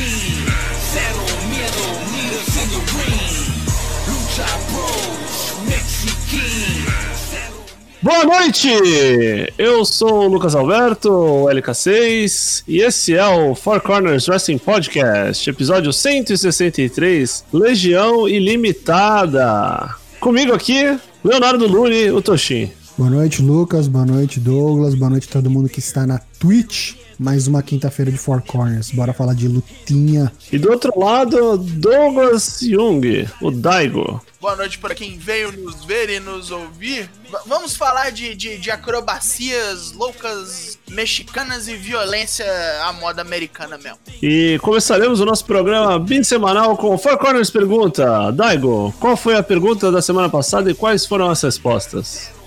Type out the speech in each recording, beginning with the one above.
Cero miedo, in the ring. Lucha Bros, Mexican. Boa noite! Eu sou o Lucas Alberto, o LK6, e esse é o Four Corners Wrestling Podcast, episódio 163, Legião Ilimitada. Comigo aqui, Leonardo Lune, o Toshin. Boa noite, Lucas. Boa noite, Douglas. Boa noite a todo mundo que está na Twitch. Mais uma quinta-feira de Four Corners. Bora falar de lutinha. E do outro lado, Douglas Jung, o Daigo. Boa noite para quem veio nos ver e nos ouvir. V vamos falar de, de, de, acrobacias loucas mexicanas e violência à moda americana mesmo. E começaremos o nosso programa semanal com Four Corners Pergunta. Daigo, qual foi a pergunta da semana passada e quais foram as respostas?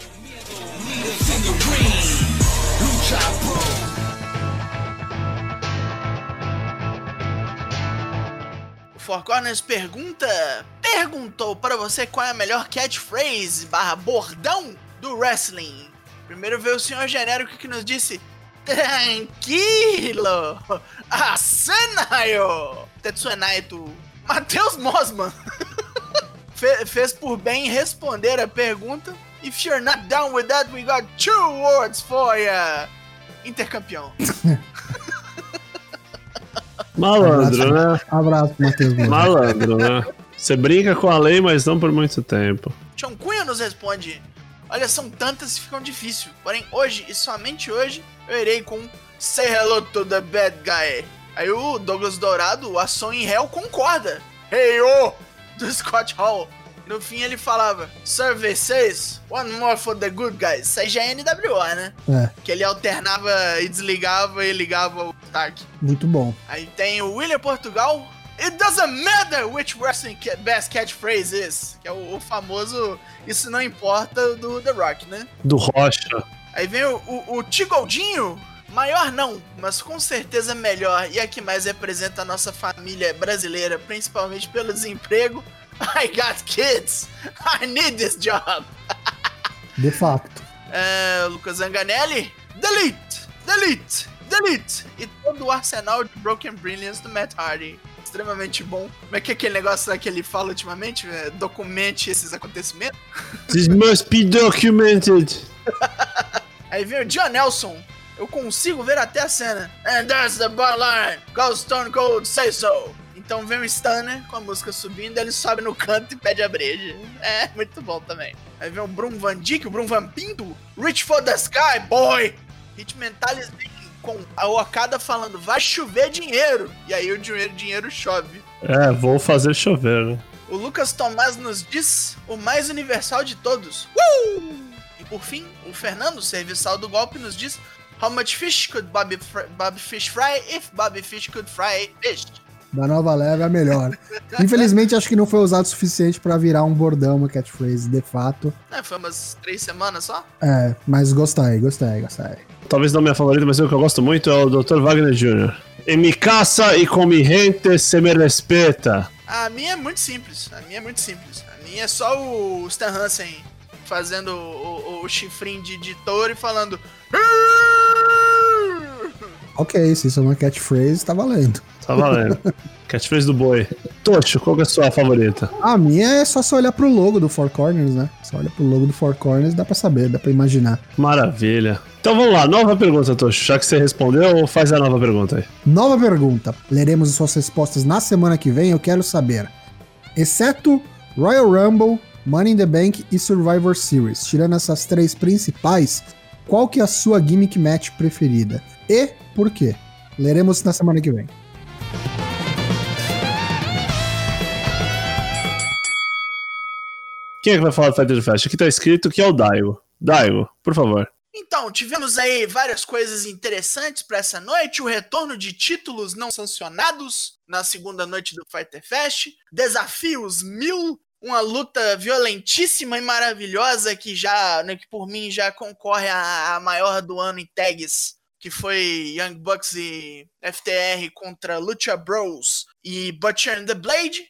Four Corners pergunta perguntou para você qual é a melhor catchphrase barra bordão do wrestling. Primeiro veio o senhor genérico que nos disse Tranquilo! Asanayo! Tetsuenaito Matheus Mosman Fe fez por bem responder a pergunta If you're not down with that, we got two words for ya! Intercampeão. Malandro, né? Abraço, Matheus. Malandro, né? Você brinca com a lei, mas não por muito tempo. Tião Cunha nos responde: Olha, são tantas que ficam difícil. Porém, hoje e somente hoje eu irei com Say hello to the bad guy. Aí o Douglas Dourado, o Ação em Hell, concorda. Hey oh! Do Scott Hall. No fim ele falava: Survey says, one more for the good guys. Isso aí já é NWA, né? É, Que ele alternava e desligava e ligava o Stark. muito bom. Aí tem o William Portugal. It doesn't matter which wrestling ca- best catchphrase is. Que é o, o famoso Isso não importa do The Rock, né? Do Rocha. Aí vem o, o, o Tigoldinho. Maior não, mas com certeza melhor. E a que mais representa a nossa família brasileira, principalmente pelo desemprego. I got kids. I need this job. De facto. É, Lucas Zanganelli, delete, delete, delete. E todo o arsenal de Broken Brilliance do Matt Hardy. Extremamente bom. Como é que é aquele negócio lá que ele fala ultimamente? É, documente esses acontecimentos. This must be documented. Aí vem o John Nelson. Eu consigo ver até a cena. And that's the bottom line. Go Stone Cold, say so. Então vem o Stunner com a música subindo, ele sobe no canto e pede a breja. É, muito bom também. Aí vem o Brum Van Dijk, o Brum Van Pinto. Reach for the sky, boy! Hit Mentalis com a Okada falando, vai chover dinheiro. E aí o dinheiro, dinheiro chove. É, vou fazer chover, né? O Lucas Tomás nos diz o mais universal de todos. Uh! E por fim, o Fernando, serviçal do golpe, nos diz How much fish could Bobby, fr Bobby Fish fry if Bobby Fish could fry fish? Da nova leva é a melhor. Infelizmente, acho que não foi usado o suficiente pra virar um bordão, uma catchphrase, de fato. É, foi umas três semanas só? É, mas gostei, gostei, gostei. Talvez não minha favorita, mas o que eu gosto muito é o Dr. Wagner Jr. Em mi casa e com mi gente se me respeta. A minha é muito simples. A minha é muito simples. A minha é só o Stan Hansen fazendo o, o, o chifrinho de, de touro e falando. Ok, se isso é uma catchphrase, tá valendo. Tá valendo. Catchphrase do boi. Tocho, qual que é a sua favorita? A minha é só você olhar pro logo do Four Corners, né? Só olha pro logo do Four Corners, dá pra saber, dá pra imaginar. Maravilha. Então vamos lá, nova pergunta, Tocho. Já que você respondeu, faz a nova pergunta aí. Nova pergunta. Leremos as suas respostas na semana que vem. Eu quero saber, exceto Royal Rumble, Money in the Bank e Survivor Series, tirando essas três principais, qual que é a sua gimmick match preferida? E por quê? Leremos na semana que vem. Quem é que vai falar do Fighter Fest? Aqui tá escrito que é o Daigo. Daigo, por favor. Então, tivemos aí várias coisas interessantes para essa noite. O retorno de títulos não sancionados na segunda noite do Fighter Fest. Desafios mil. Uma luta violentíssima e maravilhosa que já, né, que por mim já concorre à, maior do ano em tags, que foi Young Bucks e FTR contra Lucha Bros e Butcher and the Blade.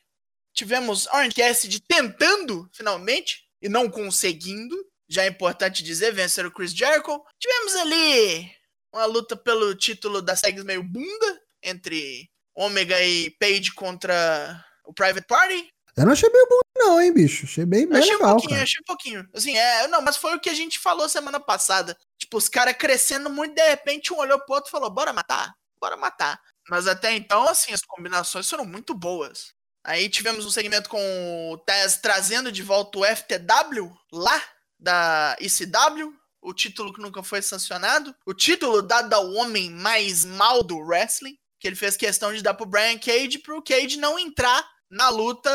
Tivemos Orange Cassidy tentando, finalmente, e não conseguindo já é importante dizer, vencer o Chris Jericho. Tivemos ali uma luta pelo título das tags meio bunda entre Ômega e Page contra o Private Party. Eu não achei meio bom, não, hein, bicho? Achei bem, bem achei um legal, pouquinho, cara. achei um pouquinho. Assim, é, não, mas foi o que a gente falou semana passada. Tipo, os caras crescendo muito, de repente um olhou pro outro e falou: bora matar, bora matar. Mas até então, assim, as combinações foram muito boas. Aí tivemos um segmento com o Taz trazendo de volta o FTW lá da ECW, o título que nunca foi sancionado, o título dado ao homem mais mal do wrestling, que ele fez questão de dar pro Brian Cage pro Cage não entrar na luta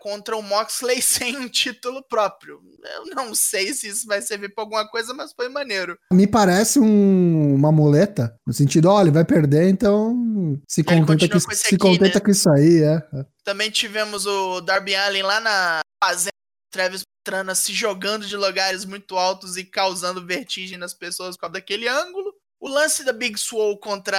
contra o Moxley sem um título próprio. Eu não sei se isso vai servir pra alguma coisa, mas foi maneiro. Me parece um- uma muleta, no sentido, olha, vai perder, então se contenta, com, com se aqui, contenta né? com isso aí, é. é. Também tivemos o Darby Allin lá na fazenda Travis Pastrana se jogando de lugares muito altos e causando vertigem nas pessoas por causa daquele ângulo. O lance da Big Swole contra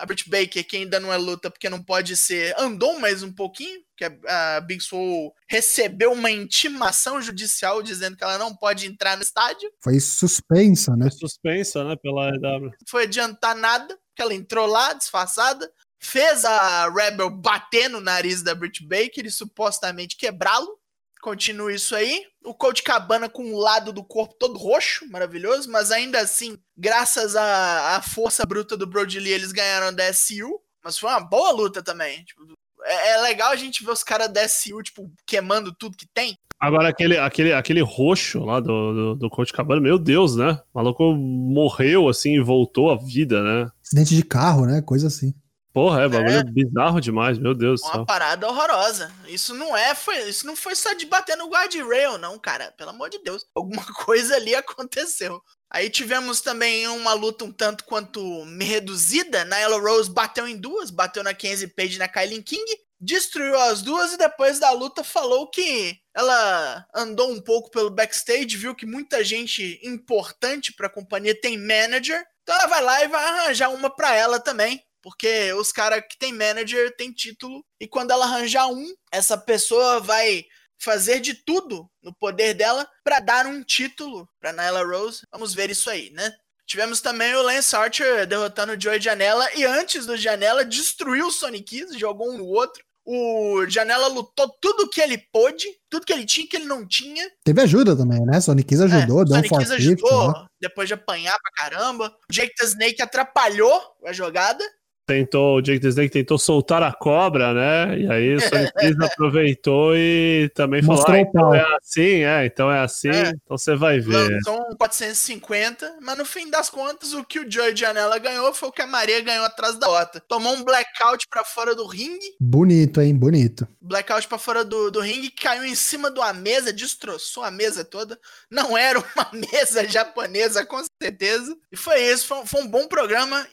a Britt Baker, que ainda não é luta porque não pode ser, andou mais um pouquinho, que a, a Big Swole recebeu uma intimação judicial dizendo que ela não pode entrar no estádio. Foi suspensa, né? Foi suspensa, né, pela EW. Não foi adiantar nada, porque ela entrou lá disfarçada, fez a Rebel bater no nariz da Britt Baker e supostamente quebrá-lo. Continua isso aí. O Colt Cabana com o lado do corpo todo roxo, maravilhoso, mas ainda assim, graças à, à força bruta do Brody Lee, eles ganharam da SU. Mas foi uma boa luta também. Tipo, é, é legal a gente ver os caras da SU, tipo, queimando tudo que tem. Agora, aquele, aquele, aquele roxo lá do, do, do Coach Cabana, meu Deus, né? O maluco morreu assim e voltou à vida, né? Acidente de carro, né? Coisa assim. Porra, é bagulho bizarro demais, meu Deus do Uma céu. parada horrorosa. Isso não é, foi, isso não foi só de bater no guardrail, não, cara. Pelo amor de Deus. Alguma coisa ali aconteceu. Aí tivemos também uma luta um tanto quanto reduzida. Nyla Rose bateu em duas, bateu na Kenzie Page e na Kylie King, destruiu as duas e depois da luta falou que ela andou um pouco pelo backstage, viu que muita gente importante pra companhia tem manager. Então ela vai lá e vai arranjar uma pra ela também. Porque os caras que tem manager tem título. E quando ela arranjar um, essa pessoa vai fazer de tudo no poder dela pra dar um título pra Nyla Rose. Vamos ver isso aí, né? Tivemos também o Lance Archer derrotando o Joey Janela. E antes do Janela, destruiu o Sonic Kiss, jogou um no outro. O Janela lutou tudo que ele pôde, tudo que ele tinha que ele não tinha. Teve ajuda também, né? Sonic Kiss ajudou, É, deu um Sonic Kiss 450. ajudou, né? depois de apanhar pra caramba. O Jake the Snake atrapalhou a jogada. Tentou, o Jake the Snake tentou soltar a cobra, né? E aí o Sonic aproveitou e também falou: Mostrou ah, o pau." então é assim, é, então é assim, É. então você vai ver. Lançou um 450, mas no fim das contas, o que o Joey Janela ganhou foi o que a Maria ganhou atrás da outra. Tomou um blackout pra fora do ringue, Bonito, hein? Bonito. blackout pra fora do, do ringue, caiu em cima de uma mesa, destroçou a mesa toda. Não era uma mesa japonesa, com certeza. E foi isso, foi, um- foi um bom programa.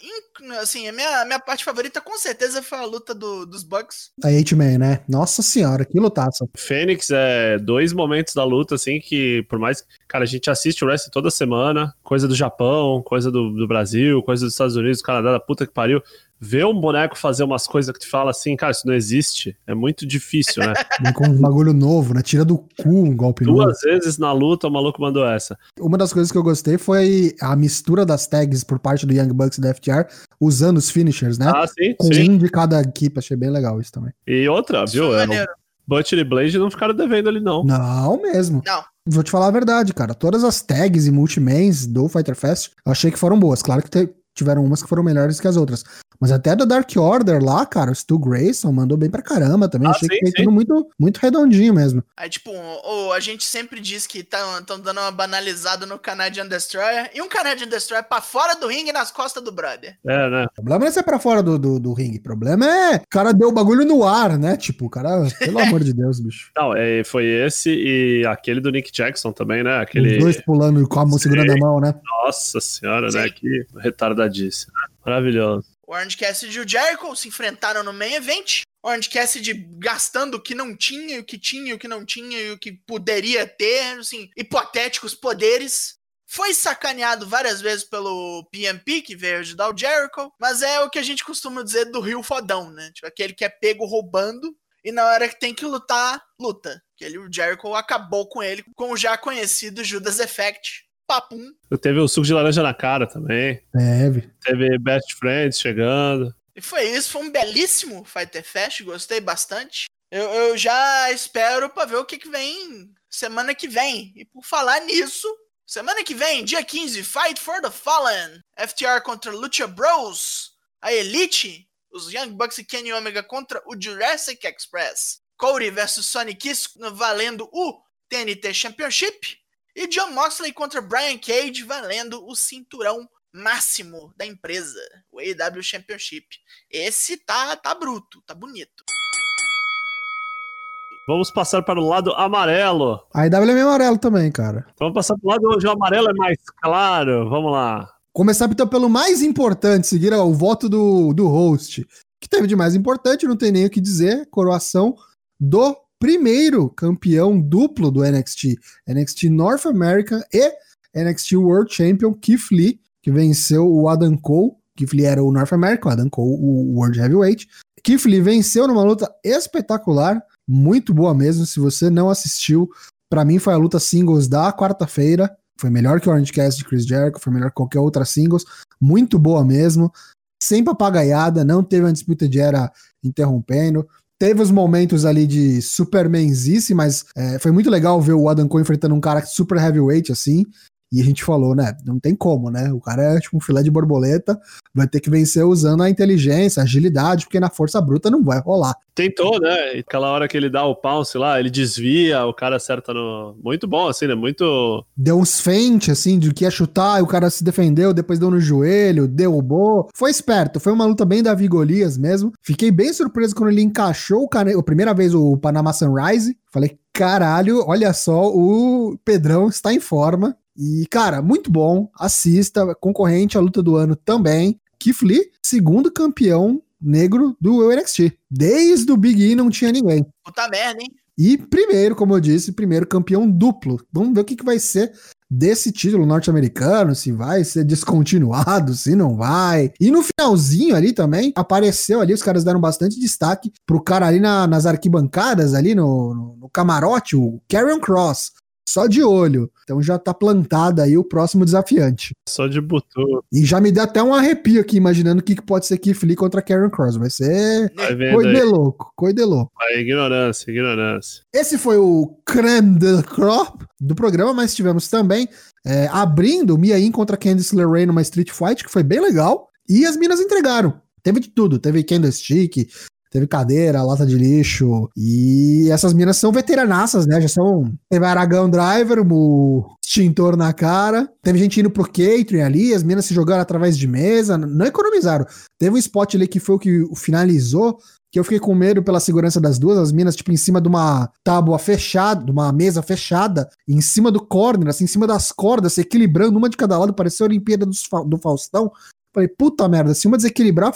Assim, a minha, a minha parte favorita com certeza foi a luta do- dos Bucks. A H-Man, né? Nossa senhora, que lutaça. Fênix é dois momentos da luta, assim, que por mais. Cara, a gente assiste o wrestling toda semana, coisa do Japão, coisa do, do Brasil, coisa dos Estados Unidos, Canadá, da puta que pariu. Ver um boneco fazer umas coisas que te fala assim, cara, isso não existe. É muito difícil, né? Vem com um bagulho novo, né? Tira do cu um golpe novo. Duas vezes na luta o maluco mandou essa. Uma das coisas que eu gostei foi a mistura das tags por parte do Young Bucks e da FTR, usando os finishers, né? Ah, sim, com sim. um de cada equipe, achei bem legal isso também. E outra, Isso viu? É, maneiro. Butcher e Blade não ficaram devendo ali, não. Não mesmo. Não. Vou te falar a verdade, cara. Todas as tags e multimans do Fighter Fest, eu achei que foram boas. Claro que te- tiveram umas que foram melhores que as outras. Mas até do Dark Order lá, cara, o Stu Grayson mandou bem pra caramba também. Ah, achei sim, que foi sim. tudo muito, muito redondinho mesmo. Aí, tipo, o, a gente sempre diz que estão dando uma banalizada no Canadian Destroyer. E um Canadian Destroyer pra fora do ringue nas costas do brother. É, né? O problema não é ser pra fora do, do, do ringue. O problema é o cara deu o bagulho no ar, né? Tipo, o cara, pelo amor de Deus, bicho. Não, é, foi esse e aquele do Nick Jackson também, né? Aquele. Os dois pulando com a mão segurando a mão, né? Nossa senhora, né? Sim. Que retardadice. Né? Maravilhoso. O Orange Cassidy e o Jericho se enfrentaram no main event. O Orange Cassidy gastando o que não tinha, o que tinha, o que não tinha e o que poderia ter, assim, hipotéticos poderes. Foi sacaneado várias vezes pelo PMP, que veio ajudar o Jericho, mas é o que a gente costuma dizer do Rio Fodão, né? Tipo, aquele que é pego roubando e na hora que tem que lutar, luta. Que ele, o Jericho acabou com ele, com o já conhecido Judas Effect. Papum. Teve o suco de laranja na cara também. Deve. Teve Best Friends chegando. E foi isso, foi um belíssimo Fighter Fest, gostei bastante. Eu, eu já espero pra ver o que, que vem semana que vem. E por falar nisso, semana que vem, dia 15, Fight for the Fallen. FTR contra Lucha Bros. A Elite, os Young Bucks e Kenny Omega contra o Jurassic Express. Cody versus Sonic Kiss valendo o TNT Championship. E John Moxley contra Brian Cage valendo o cinturão máximo da empresa, o AEW Championship. Esse tá, tá bruto, tá bonito. Vamos passar para o lado amarelo. A IW é meio amarelo também, cara. Vamos passar para o lado onde o amarelo é mais claro. Vamos lá. Começar então pelo mais importante, seguir o voto do, do host. Que teve de mais importante, não tem nem o que dizer, coroação do primeiro campeão duplo do NXT. NXT North American e NXT World Champion Keith Lee, que venceu o Adam Cole. Keith Lee era o North American, o Adam Cole o World Heavyweight. Keith Lee venceu numa luta espetacular, muito boa mesmo. Se você não assistiu, para mim foi a luta singles da quarta-feira. Foi melhor que o Orange Cast de Chris Jericho, foi melhor que qualquer outra singles. Muito boa mesmo. Sem papagaiada, não teve uma disputa de era interrompendo. Teve os momentos ali de supermanzice, mas é, foi muito legal ver o Adam Cole enfrentando um cara super heavyweight assim. E a gente falou, né? Não tem como, né? O cara é tipo um filé de borboleta, vai ter que vencer usando a inteligência, a agilidade, porque na força bruta não vai rolar. Tentou, né? Aquela hora que ele dá o pounce lá, ele desvia, o cara acerta no. Muito bom, assim, né? Muito. Deu uns feint, assim, de que ia chutar, e o cara se defendeu, depois deu no joelho, derrubou. Foi esperto, foi uma luta bem da Vigolias mesmo. Fiquei bem surpreso quando ele encaixou o cara. A primeira vez o Panama Sunrise. Falei, caralho, olha só, o Pedrão está em forma. E, cara, muito bom. Assista. Concorrente à luta do ano também. Keith Lee, segundo campeão negro do NXT. Desde o Big E não tinha ninguém. Puta merda, hein? E primeiro, como eu disse, primeiro campeão duplo. Vamos ver o que, que vai ser desse título norte-americano, se vai ser descontinuado, se não vai. E no finalzinho ali também, apareceu ali, os caras deram bastante destaque pro cara ali na- nas arquibancadas, ali no, no- no camarote, o Karrion Cross. Só de olho. Então já tá plantado aí o próximo desafiante. Só de butu. E já me deu até um arrepio aqui, imaginando o que, que pode ser Keith Lee contra Karen Cross. Vai ser coisa de louco, coisa de louco. Vai, ignorância, ignorância. Esse foi o creme de crop do programa, mas tivemos também é, abrindo Mia Yim contra Candice LeRae numa Street Fight, que foi bem legal. E as minas entregaram. Teve de tudo. Teve candlestick, teve cadeira, lata de lixo. E essas minas são veteranaças, né? Já são. Teve Aragão Driver, o extintor na cara. Teve gente indo pro catering ali, as minas se jogaram através de mesa. Não economizaram. Teve um spot ali que foi o que finalizou que eu fiquei com medo pela segurança das duas, as minas, tipo, em cima de uma tábua fechada, de uma mesa fechada, em cima do corner, assim, em cima das cordas, se equilibrando, uma de cada lado, parecia a Olimpíada do Faustão. Falei, puta merda, se uma desequilibrar,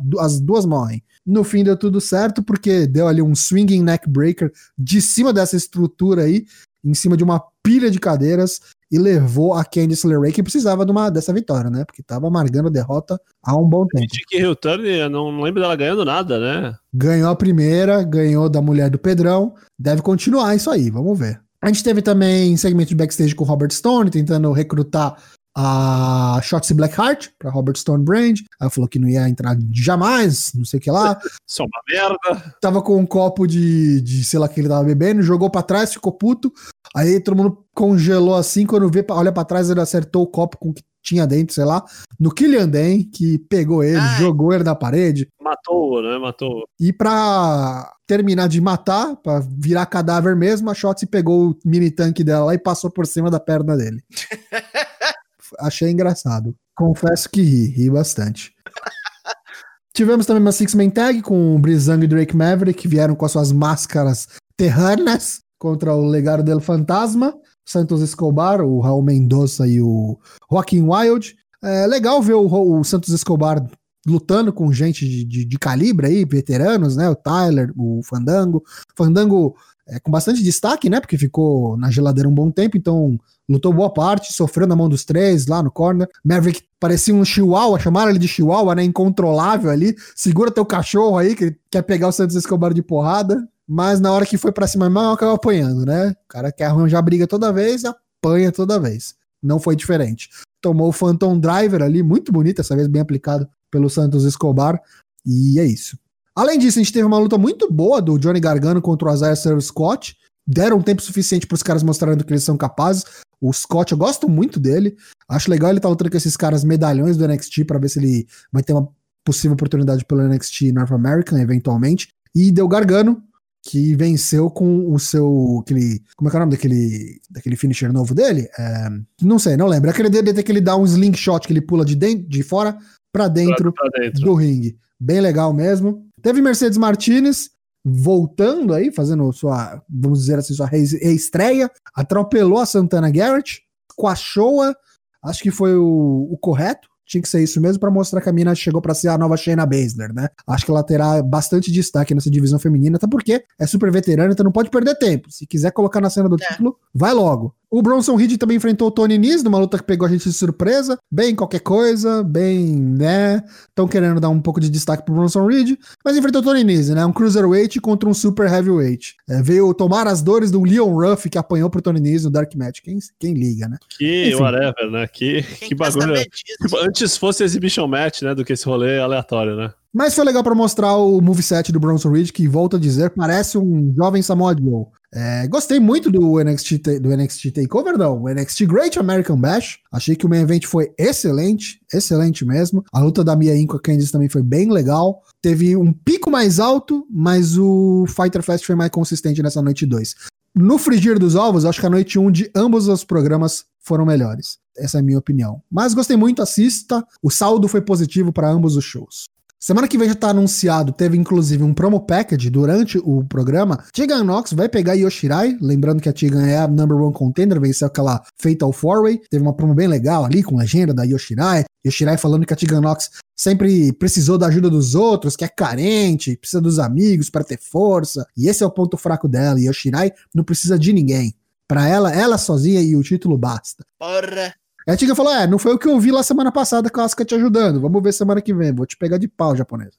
du- as duas morrem. No fim deu tudo certo, porque deu ali um swinging neck breaker de cima dessa estrutura aí, em cima de uma pilha de cadeiras, e levou a Candice LeRae, que precisava de uma, dessa vitória, né? Porque tava amargando a derrota há um bom tempo. Tiki Hill Turn, eu não lembro dela ganhando nada, né? Ganhou a primeira, ganhou da mulher do Pedrão. Deve continuar isso aí, vamos ver. A gente teve também segmento de backstage com o Robert Stone, tentando recrutar a Shotzi Blackheart pra Robert Stone Brand. Ela falou que não ia entrar jamais, não sei o que lá. Só uma merda. Tava com um copo de, de sei lá que ele tava bebendo, jogou pra trás, ficou puto. Aí todo mundo congelou assim, quando vê, olha pra trás, ele acertou o copo com o que tinha dentro, sei lá, no Killian Dan, que pegou ele, Ai. jogou ele na parede. Matou, né? Matou. E pra terminar de matar, pra virar cadáver mesmo, a Shotzi pegou o mini tanque dela lá e passou por cima da perna dele. Achei engraçado. Confesso que ri, ri bastante. Tivemos também uma Six-Man Tag com o Brizang e Drake Maverick, que vieram com as suas máscaras terranas contra o Legado del Fantasma, Santos Escobar, o Raul Mendoza e o Joaquim Wild. É legal ver o, o Santos Escobar lutando com gente de, de- de calibre aí, veteranos, né? O Tyler, o Fandango. Fandango é, com bastante destaque, né? Porque ficou na geladeira um bom tempo, então lutou boa parte, sofreu na mão dos três lá no corner. Maverick parecia um chihuahua, chamaram ele de chihuahua, né? Incontrolável ali. Segura teu cachorro aí, que ele quer pegar o Santos Escobar de porrada. Mas na hora que foi pra cima mesmo, acabou apanhando, né? O cara quer arranjar briga toda vez, apanha toda vez. Não foi diferente tomou o Phantom Driver ali, muito bonito, essa vez bem aplicado pelo Santos Escobar. E é isso. Além disso, a gente teve uma luta muito boa do Johnny Gargano contra o Isaiah Sir Scott. Deram tempo suficiente para os caras mostrarem do que eles são capazes. O Scott, eu gosto muito dele. Acho legal ele estar tá lutando com esses caras medalhões do NXT para ver se ele vai ter uma possível oportunidade pelo NXT North American, eventualmente. E deu Gargano, que venceu com o seu. Aquele, como é que é o nome daquele, daquele finisher novo dele? É, não sei, não lembro. Aquele DDT que ele dá um slingshot, que ele pula de, dentro, de fora para dentro, dentro. do ringue. Bem legal mesmo. Teve Mercedes Martinez voltando aí, fazendo sua, vamos dizer assim, sua reestreia. Atropelou a Santana Garrett, coachou-a. Acho que foi o, o correto tinha que ser isso mesmo para mostrar que a mina chegou para ser a nova Shayna Baszler, né? Acho que ela terá bastante destaque nessa divisão feminina, até porque é super veterana, então não pode perder tempo. Se quiser colocar na cena do É. título, vai logo. O Bronson Reed também enfrentou o Tony Nese numa luta que pegou a gente de surpresa, bem qualquer coisa, bem, né? Estão querendo dar um pouco de destaque pro Bronson Reed, mas enfrentou o Tony Nese, né? Um cruiserweight contra um super heavyweight. É, veio tomar as dores do Leon Ruff que apanhou pro Tony Nese no Dark Match. Quem, quem liga, né? Que Enfim. whatever, né? Que, Quem que bagulho. Tipo, antes fosse exhibition match, né? Do que esse rolê aleatório, né? Mas foi legal pra mostrar o moveset do Bronson Reed, que volta a dizer, parece um jovem Samoa Joe. É, gostei muito do NXT, do NXT Takeover, não. O NXT Great American Bash. Achei que o main event foi excelente, excelente mesmo. A luta da Mia Yim com a Candice também foi bem legal. Teve um pico mais alto, mas o Fighter Fest foi mais consistente nessa noite 2. No frigir dos ovos, acho que a noite 1 um de ambos os programas foram melhores. Essa é a minha opinião. Mas gostei muito, assista. O saldo foi positivo para ambos os shows. Semana que vem já tá anunciado, teve inclusive um promo package durante o programa. Tegan Nox vai pegar Yoshirai, lembrando que a Tegan é a number one contender, venceu aquela Fatal Four Way. Teve uma promo bem legal ali com legenda da Yoshirai. Yoshirai falando que a Tegan Nox sempre precisou da ajuda dos outros, que é carente, precisa dos amigos para ter força. E esse é o ponto fraco dela. Yoshirai não precisa de ninguém. Pra ela, ela sozinha e o título basta. Porra. Aí a Tiga falou: É, não foi o que eu vi lá semana passada com a Asuka te ajudando. Vamos ver semana que vem. Vou te pegar de pau, japonesa.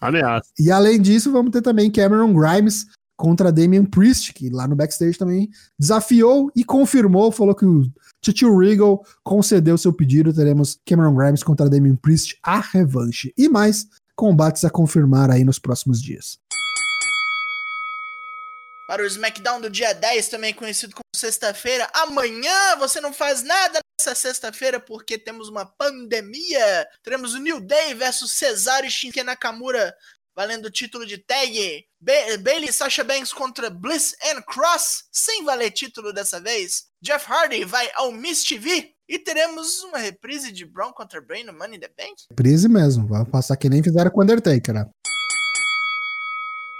Ameaça. E além disso, vamos ter também Cameron Grimes contra Damian Priest, que lá no backstage também desafiou e confirmou, falou que o Tio Regal concedeu seu pedido. Teremos Cameron Grimes contra Damian Priest, a revanche. E mais combates a confirmar aí nos próximos dias. Para o SmackDown do dia 10, também conhecido como sexta-feira. Amanhã você não faz nada nessa sexta-feira porque temos uma pandemia. Teremos o New Day versus Cesaro e Shinsuke Nakamura valendo o título de tag. Ba Bailey e Sasha Banks contra Bliss and Cross, sem valer título dessa vez. Jeff Hardy vai ao Miss TV. E teremos uma reprise de Braun contra Bray no Money in the Bank. Prise mesmo, vai passar que nem fizeram com Undertaker, né?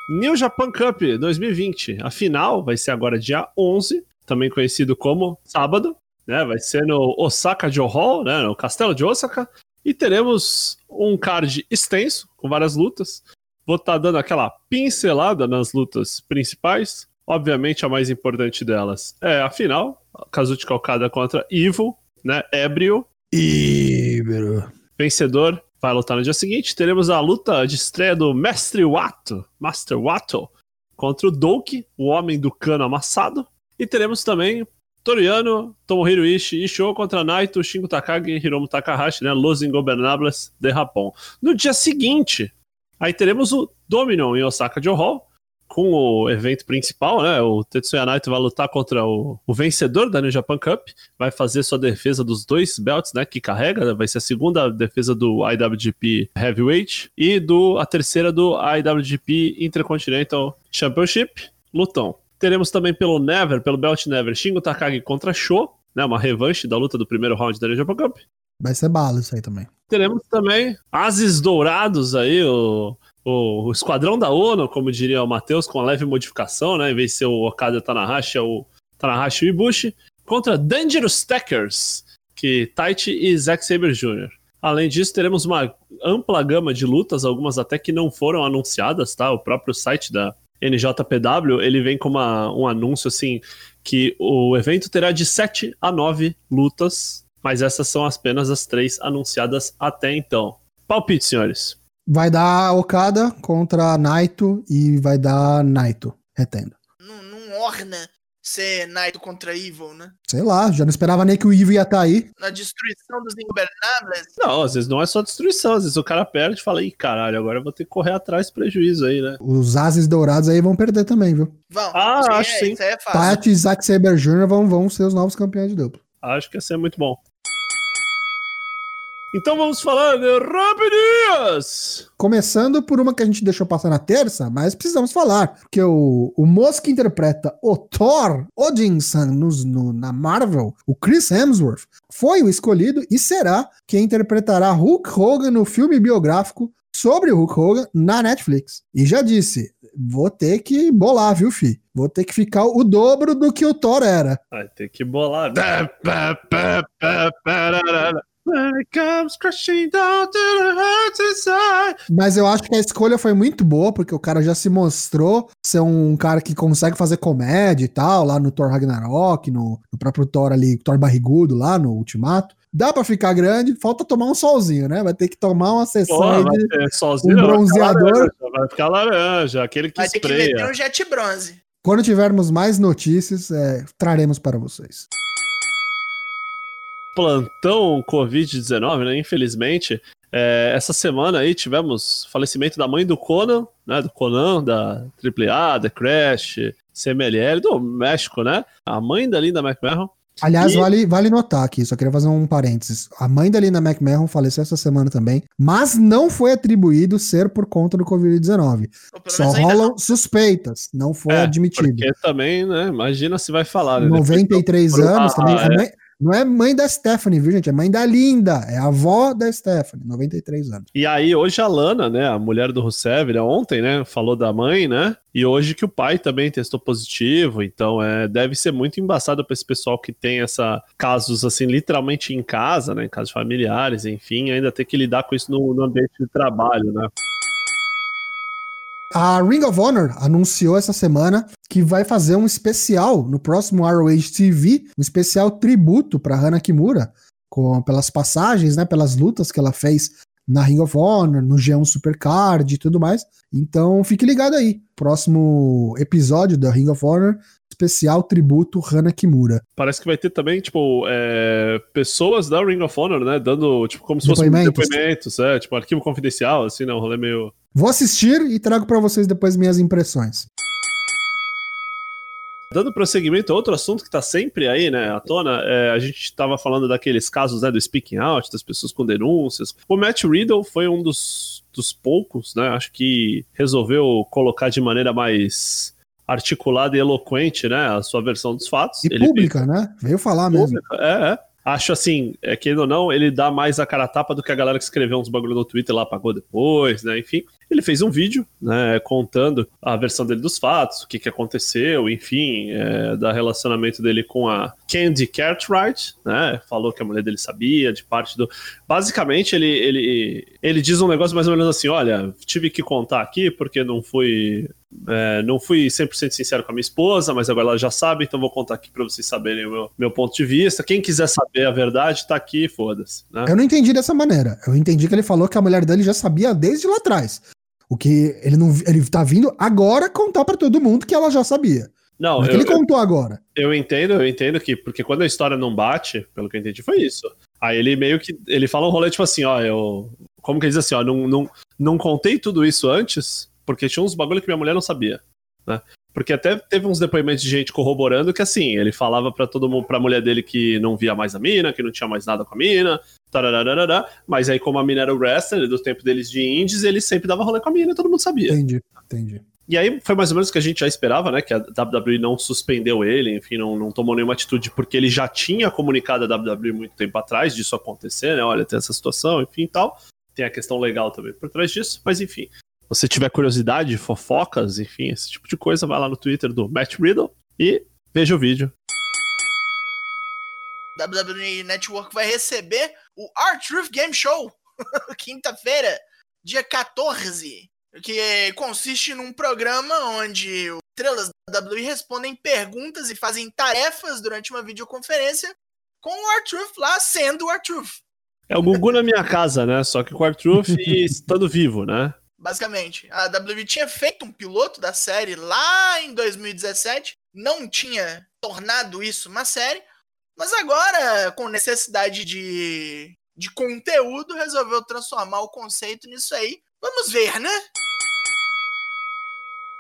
New Japan Cup 2020. A final vai ser agora dia 11, também conhecido como sábado, né? Vai ser no Osaka Joe Hall, né? No Castelo de Osaka. E teremos um card extenso, com várias lutas. Vou estar dando aquela pincelada nas lutas principais. Obviamente, a mais importante delas é a final. Kazuchika Okada contra Evil, né? Ébrio. Ibero. Vencedor vai lutar no dia seguinte. Teremos a luta de estreia do Mestre Wato, Master Wato, contra o Doki, o homem do cano amassado. E teremos também Toriano, Tomohiro Ishii, Isho contra Naito, Shingo Takagi e Hiromu Takahashi, né? Los Ingobernables de Japão. No dia seguinte, aí teremos o Dominion em Osaka Joe Hall, com o evento principal, né? O Tetsuya Naito vai lutar contra o, o vencedor da New Japan Cup, vai fazer sua defesa dos dois belts, né? Que carrega, vai ser a segunda defesa do IWGP Heavyweight e do, a terceira do IWGP Intercontinental Championship. Lutão. Teremos também pelo Never, pelo Belt Never, Shingo Takagi contra Sho, né? Uma revanche da luta do primeiro round da New Japan Cup. Vai ser bala isso aí também. Teremos também Ases Dourados aí, o, o, Esquadrão da ONU, como diria o Matheus, com a leve modificação, né? Em vez de ser o Okada Tanahashi, é o Tanahashi Ibushi, contra Dangerous Stackers, que Taichi e Zack Saber Jr. Além disso, teremos uma ampla gama de lutas, algumas até que não foram anunciadas, tá? O próprio site da NJPW, ele vem com uma, um anúncio assim, que o evento terá de 7 a 9 lutas, mas essas são apenas as três anunciadas até então. Palpite, senhores. Vai dar Okada contra Naito e vai dar Naito, retendo. Não, não orna ser Naito contra Evil, né? Sei lá, já não esperava nem que o Ivo ia estar aí. Na destruição dos ingobernáveis. Não, às vezes não é só destruição, às vezes o cara perde e fala, ih, caralho, agora eu vou ter que correr atrás do prejuízo aí, né? Os ases dourados aí vão perder também, viu? Vão. Ah, acho é, sim. Isso aí é fácil. Tati e Zack Saber Jr. vão, vão ser os novos campeões de duplo. Acho que ia ser muito bom. Então vamos falar de rapidinhas! Começando por uma que a gente deixou passar na terça, mas precisamos falar. Porque o, o moço que interpreta o Thor Odinson nos- no- na Marvel, o Chris Hemsworth, foi o escolhido e será quem interpretará Hulk Hogan no filme biográfico sobre o Hulk Hogan na Netflix. E já disse, vou ter que bolar, viu, fi? Vou ter que ficar o dobro do que o Thor era. Vai ter que bolar. When it comes crashing down to the heart inside. Mas eu acho que a escolha foi muito boa, porque o cara já se mostrou ser um cara que consegue fazer comédia e tal, lá no Thor Ragnarok, no, no próprio Thor ali, Thor barrigudo lá no Ultimato. Dá pra ficar grande, falta tomar um solzinho, né? Vai ter que tomar uma sessão vai de... um vai ficar bronzeador. laranja, Vai ficar laranja, aquele que Vai ter que meter um jet bronze. Quando tivermos mais notícias, é, traremos para vocês. Plantão Covid-19, né? Infelizmente. É, essa semana aí tivemos falecimento da mãe do Conan, né? Do Conan, da AAA, da Crash, CMLL, do México, né? A mãe da Linda McMahon. Aliás, E- vale, vale notar aqui, só queria fazer um parênteses. A mãe da Linda McMahon faleceu essa semana também, mas não foi atribuído ser por conta do Covid-19. Ou pelo Só rolam suspeitas, não foi É, admitido. Porque também, né? Imagina se vai falar, né? Depois 93 por- anos Ah, também. é. é mãe- não é mãe da Stephanie, viu, gente? É mãe da Linda. É avó da Stephanie, 93 anos. E aí, hoje a Lana, né, a mulher do Rusev, né, ontem, né, falou da mãe, né, e hoje que o pai também testou positivo, então é, deve ser muito embaçado pra esse pessoal que tem essa casos, assim, literalmente em casa, né, em casos familiares, enfim, ainda ter que lidar com isso no, no ambiente de trabalho, né. A Ring of Honor anunciou essa semana que vai fazer um especial no próximo ROH TV, um especial tributo para Hana Kimura, com, pelas passagens, né, pelas lutas que ela fez na Ring of Honor, no G1 Supercard e tudo mais. Então fique ligado aí. Próximo episódio da Ring of Honor, especial tributo Hana Kimura. Parece que vai ter também, tipo, é, pessoas da Ring of Honor, né, dando, tipo, como se fossem Depoimentos. depoimentos, é, tipo, arquivo confidencial, assim, né, um rolê meio... Vou assistir e trago para vocês depois minhas impressões. Dando prosseguimento a outro assunto que tá sempre aí, né, à tona, é, a gente tava falando daqueles casos, né, do speaking out, das pessoas com denúncias. O Matt Riddle foi um dos, dos poucos, né, acho que resolveu colocar de maneira mais articulada e eloquente, né, a sua versão dos fatos. E pública, né? Veio falar mesmo. Pública, É, é. Acho assim, é, querendo ou não, ele dá mais a cara a tapa do que a galera que escreveu uns bagulho no Twitter lá apagou depois, né? Enfim, ele fez um vídeo, né, contando a versão dele dos fatos, o que, que aconteceu, enfim, é, da relacionamento dele com a Candy Cartwright, né? Falou que a mulher dele sabia, de parte do. Basicamente, ele, ele, ele diz um negócio mais ou menos assim: olha, tive que contar aqui porque não fui. É, não fui 100% sincero com a minha esposa, mas agora ela já sabe, então vou contar aqui pra vocês saberem o meu, meu ponto de vista. Quem quiser saber a verdade, tá aqui, foda-se. Né? Eu não entendi dessa maneira. Eu entendi que ele falou que a mulher dele já sabia desde lá atrás. O que ele não ele tá vindo agora contar pra todo mundo que ela já sabia. Não, eu, ele contou agora. eu entendo, eu entendo que, porque quando a história não bate, pelo que eu entendi, foi isso. Aí ele meio que. Ele fala um rolê tipo assim, ó, eu. Como que ele diz assim, ó, não, não, não contei tudo isso antes, porque tinha uns bagulho que minha mulher não sabia, né? Porque até teve uns depoimentos de gente corroborando que assim, ele falava pra todo mundo, pra mulher dele que não via mais a mina, que não tinha mais nada com a mina, tararararará, mas aí como a mina era o wrestler, do tempo deles de indies, ele sempre dava rolê com a mina, todo mundo sabia. Entendi, entendi. E aí foi mais ou menos o que a gente já esperava, né? Que a WWE não suspendeu ele, enfim, não, não tomou nenhuma atitude, porque ele já tinha comunicado a WWE muito tempo atrás disso acontecer, né? Olha, tem essa situação, enfim e tal. Tem a questão legal também por trás disso, mas enfim. Se você tiver curiosidade, fofocas, enfim, esse tipo de coisa, vai lá no Twitter do Matt Riddle e veja o vídeo. WWE Network vai receber o R-Truth Game Show, quinta-feira, dia 14, que consiste num programa onde os estrelas da WWE respondem perguntas e fazem tarefas durante uma videoconferência com o R-Truth lá sendo o R-Truth, É o Gugu na minha casa, né? Só que com o Artruth e estando vivo, né? Basicamente. A WWE tinha feito um piloto da série lá em 2017, não tinha tornado isso uma série, mas agora, com necessidade de, de conteúdo, resolveu transformar o conceito nisso aí. Vamos ver, né?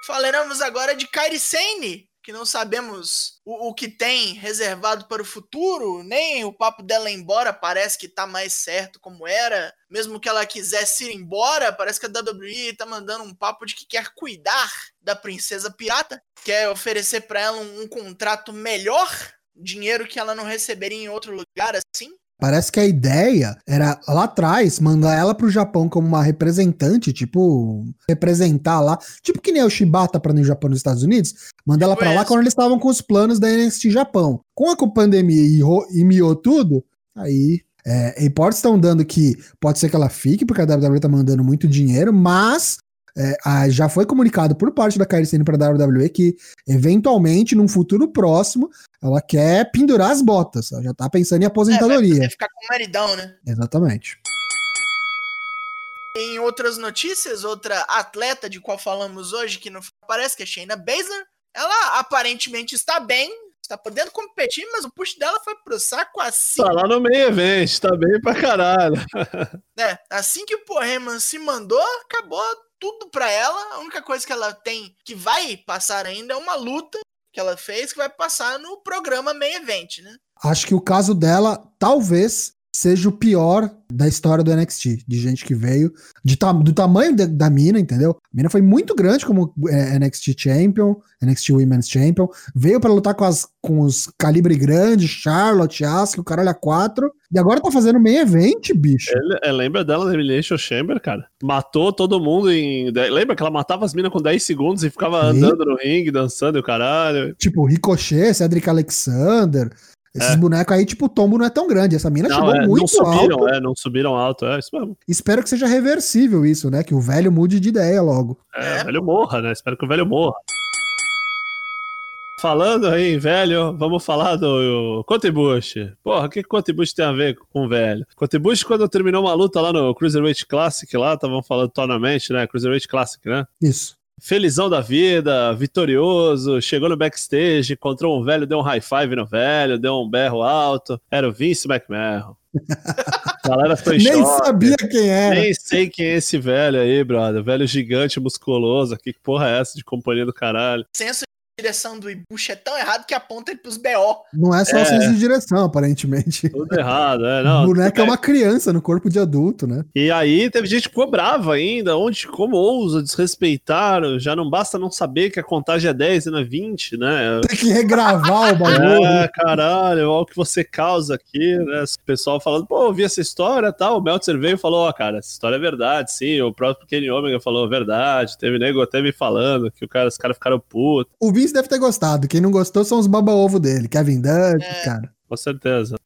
Falaremos agora de Kairi Sane, que não sabemos o, o, que tem reservado para o futuro, nem o papo dela embora parece que tá mais certo como era. Mesmo que ela quisesse ir embora, parece que a WWE tá mandando um papo de que quer cuidar da princesa pirata, quer oferecer para ela um, um contrato melhor, dinheiro que ela não receberia em outro lugar assim. Parece que a ideia era lá atrás mandar ela pro Japão como uma representante, tipo, representar lá, tipo que nem o Shibata para no Japão nos Estados Unidos, mandar ela para lá quando eles estavam com os planos da NXT Japão. Com a pandemia e, e miou tudo, aí é, reportes estão dando que pode ser que ela fique, porque a WWE tá mandando muito dinheiro, mas é, a, já foi comunicado por parte da Sane para a WWE que, eventualmente, num futuro próximo, ela quer pendurar as botas. Ela já tá pensando em aposentadoria. É, ficar com o maridão, né? Exatamente. Em outras notícias, outra atleta de qual falamos hoje, que não aparece, que é Shayna Baszler, ela aparentemente está bem, está podendo competir, mas o push dela foi pro saco assim. Tá lá no meio evento, tá bem pra caralho. É, assim que o Porreman se mandou, acabou tudo para ela. A única coisa que ela tem que vai passar ainda é uma luta que ela fez que vai passar no programa Main Event, né? Acho que o caso dela talvez seja o pior da história do NXT, de gente que veio, de ta do tamanho de, da mina, entendeu? A mina foi muito grande como é, NXT Champion, NXT Women's Champion, veio para lutar com, as, com os calibre grandes, Charlotte, Asuka, o caralho a quatro, e agora tá fazendo meio evento, bicho. É, lembra dela na Elimination Chamber, cara? Matou todo mundo em... Lembra que ela matava as minas com 10 segundos e ficava Sim. andando no ringue, dançando e o caralho? Tipo, Ricochet, Cedric Alexander, esses é. bonecos aí, tipo, o tombo não é tão grande. Essa mina não, chegou é, muito não subiram, alto. É, não subiram alto, é isso mesmo. Espero que seja reversível isso, né? Que o velho mude de ideia logo. É, o velho morra, né? Espero que o velho morra. Falando aí em velho, vamos falar do Contribush. Porra, o que Contribush tem a ver com o velho? Contribush, quando terminou uma luta lá no Cruiserweight Classic, lá, estavam falando Tournament, né? Cruiserweight Classic, né? Isso felizão da vida, vitorioso, chegou no backstage, encontrou um velho, deu um high five no velho, deu um berro alto. Era o Vince McMahon. A galera foi Nem choque. sabia quem era. Nem sei quem é esse velho aí, brother. Velho gigante, musculoso. Que porra é essa de companhia do caralho? Senso direção do Ibushi é tão errado que aponta ele pros BO. Não é só é. senso de direção, aparentemente. Tudo errado, é. Não, o boneco é uma criança no corpo de adulto, né? E aí teve gente que ficou brava ainda. Onde, como ousa desrespeitar? Já não basta não saber que a contagem é 10 e não é 20, né? Tem que regravar o bagulho. É, caralho, olha o que você causa aqui, né? O pessoal falando, pô, eu vi essa história tal. O Meltzer veio e falou, ó, oh, cara, essa história é verdade, sim. O próprio Kenny Omega falou, verdade. Teve nego até me falando que o cara, os caras ficaram putos. O Vince deve ter gostado. Quem não gostou são os baba-ovo dele. Kevin Dunn, é. cara. Com certeza.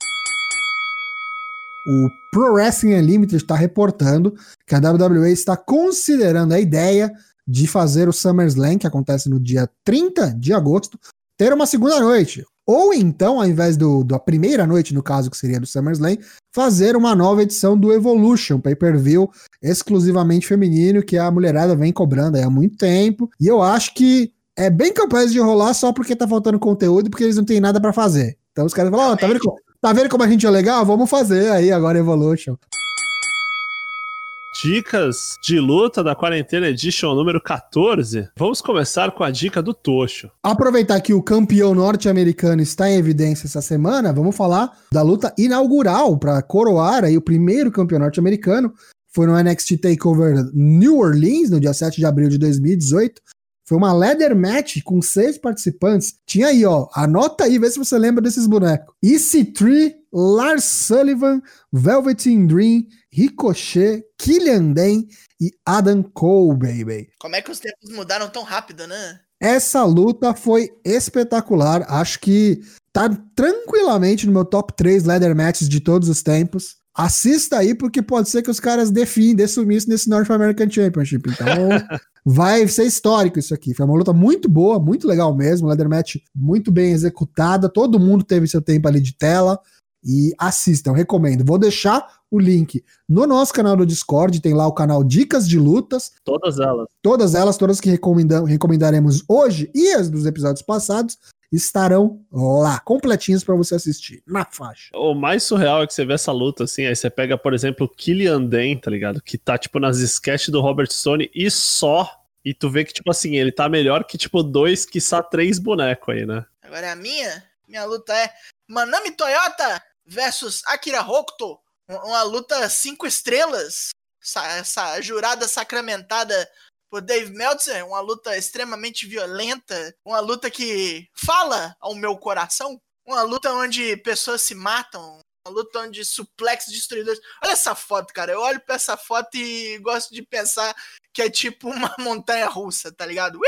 O Pro Wrestling Unlimited está reportando que a WWE está considerando a ideia de fazer o SummerSlam, que acontece no dia 30 de agosto, ter uma segunda noite. Ou então, ao invés do, da primeira noite, no caso que seria do SummerSlam, fazer uma nova edição do Evolution, pay-per-view exclusivamente feminino, que a mulherada vem cobrando há muito tempo. E eu acho que é bem capaz de rolar só porque tá faltando conteúdo porque eles não têm nada para fazer. Então os caras falam, ó, oh, tá, vendo como, tá vendo como a gente é legal? Vamos fazer aí agora Evolution. Dicas de luta da Quarentena Edition número 14. Vamos começar com a dica do Tocho. Aproveitar que o campeão norte-americano está em evidência essa semana, vamos falar da luta inaugural para coroar aí o primeiro campeão norte-americano. Foi no NXT Takeover New Orleans, no dia 7 de abril de 2018. Foi uma leather match com seis participantes. Tinha aí, ó. Anota aí, vê se você lembra desses bonecos. EC3, Lars Sullivan, Velveteen Dream, Ricochet, Killian Dane e Adam Cole, baby. Como é que os tempos mudaram tão rápido, né? Essa luta foi espetacular. Acho que tá tranquilamente no meu top 3 leather matches de todos os tempos. Assista aí, porque pode ser que os caras definem, dê sumiço nesse North American Championship. Então, vai ser histórico isso aqui. Foi uma luta muito boa, muito legal mesmo. Leather match muito bem executada. Todo mundo teve seu tempo ali de tela. E assistam, recomendo. Vou deixar o link no nosso canal do Discord. Tem lá o canal Dicas de Lutas. Todas elas. Todas elas, todas que recomendam, recomendaremos hoje e as dos episódios passados. Estarão lá, completinhos pra você assistir, na faixa. O mais surreal é que você vê essa luta, assim, aí você pega, por exemplo, o Killian Dane, tá ligado? Que tá, tipo, nas sketches do Robert Stone e só. E tu vê que, tipo assim, ele tá melhor que, tipo, dois, quiçá três bonecos aí, né? Agora é a minha. Minha luta é Manami Toyota versus Akira Hokuto. Um- Uma luta cinco estrelas. Essa, essa jurada sacramentada por Dave Meltzer. Uma luta extremamente violenta. Uma luta que fala ao meu coração. Uma luta onde pessoas se matam. Uma luta onde suplex destruidores. Olha essa foto, cara. Eu olho pra essa foto e gosto de pensar que é tipo uma montanha russa, tá ligado?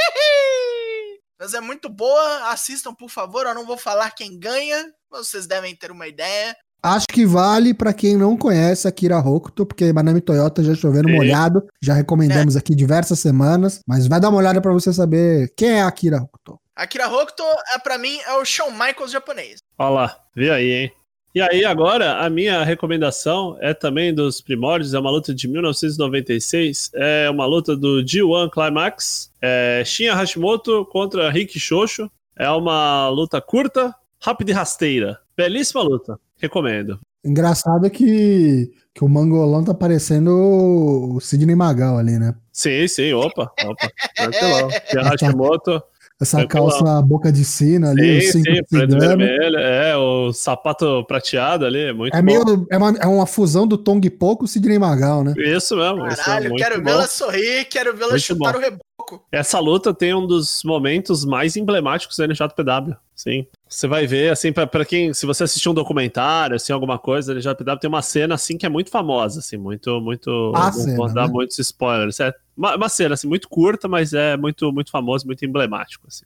Mas é muito boa, assistam por favor. Eu não vou falar quem ganha, vocês devem ter uma ideia. Acho que vale pra quem não conhece Akira Hokuto, porque Manami Toyota já chovendo Sim. molhado, já recomendamos aqui diversas semanas, mas vai dar uma olhada pra você saber quem é Akira Hokuto. Akira Hokuto, é, pra mim, é o Shawn Michaels japonês. Olha lá, vê aí, hein? E aí, agora, a minha recomendação é também dos primórdios, é uma luta de 1996, é uma luta do G1 Climax, é Shinya Hashimoto contra Rick Shoshu, é uma luta curta, rápida e rasteira, belíssima luta, recomendo. Engraçado que, que o Mangolão tá parecendo o Sidney Magal ali, né? Sim, sim, opa, opa, tranquilão. Hashimoto, Essa Tranquilão. calça boca de sino ali, sim, o cinto sim, preto e vermelho, é, o sapato prateado ali, muito É bom. meio. É uma, é uma fusão do Tong Po com o Sidney Magal, né? Isso mesmo, isso é Caralho, muito quero vê-la sorrir, quero vê-la chutar bom. o reboco. Essa luta tem um dos momentos mais emblemáticos da NJPW, sim. Você vai ver, assim, pra quem, se você assistir um documentário, assim, alguma coisa, a NJPW tem uma cena, assim, que é muito famosa, assim, muito, muito, A não vou dar né? muitos spoilers, é uma, uma cena, assim, muito curta, mas é muito, muito famoso, muito emblemático, assim.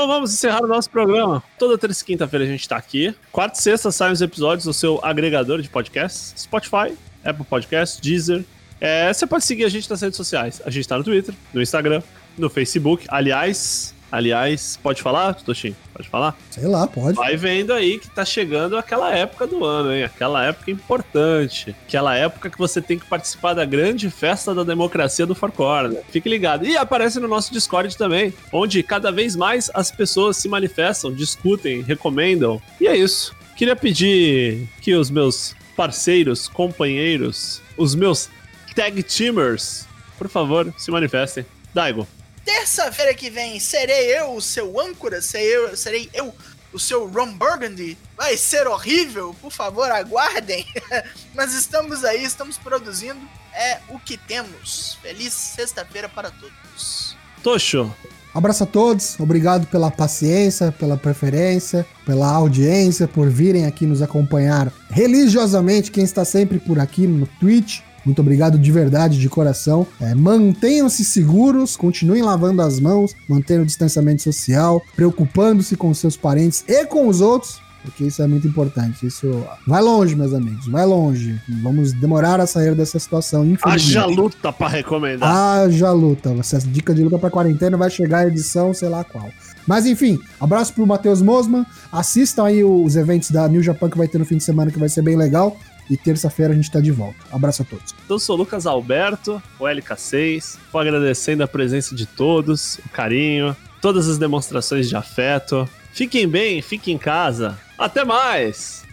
Então vamos encerrar o nosso programa. Toda terça e quinta-feira a gente tá aqui. Quarta e sexta saem os episódios no seu agregador de podcasts, Spotify, Apple Podcasts, Deezer. É, você pode seguir a gente nas redes sociais. A gente tá no Twitter, no Instagram, no Facebook. Aliás, aliás, pode falar, Toshin? Pode falar? Sei lá, pode. Vai vendo aí que tá chegando aquela época do ano, hein? Aquela época importante. Aquela época que você tem que participar da grande festa da democracia do Four Corner. Fique ligado. E aparece no nosso Discord também, onde cada vez mais as pessoas se manifestam, discutem, recomendam. E é isso. Queria pedir que os meus parceiros, companheiros, os meus tag teamers, por favor, se manifestem. Daigo. Terça-feira que vem serei eu o seu âncora, serei eu, serei eu o seu Ron Burgundy. Vai ser horrível, por favor, aguardem. Mas estamos aí, estamos produzindo. É o que temos. Feliz sexta-feira para todos. Tocho. Abraço a todos, obrigado pela paciência, pela preferência, pela audiência, por virem aqui nos acompanhar religiosamente. Quem está sempre por aqui no Twitch, muito obrigado de verdade, de coração. É, Mantenham-se seguros, continuem lavando as mãos, mantendo o distanciamento social, preocupando-se com seus parentes e com os outros. Porque isso é muito importante. Isso vai longe, meus amigos. Vai longe. Vamos demorar a sair dessa situação. infelizmente. Haja luta pra recomendar. Haja luta. Essa dica de luta pra quarentena vai chegar a edição, sei lá qual. Mas enfim, abraço pro Matheus Mosman. Assistam aí os eventos da New Japan que vai ter no fim de semana, que vai ser bem legal. E terça-feira a gente tá de volta. Abraço a todos. Eu sou o Lucas Alberto, o LK6. Vou agradecendo a presença de todos, o carinho, todas as demonstrações de afeto. Fiquem bem, fiquem em casa. Até mais!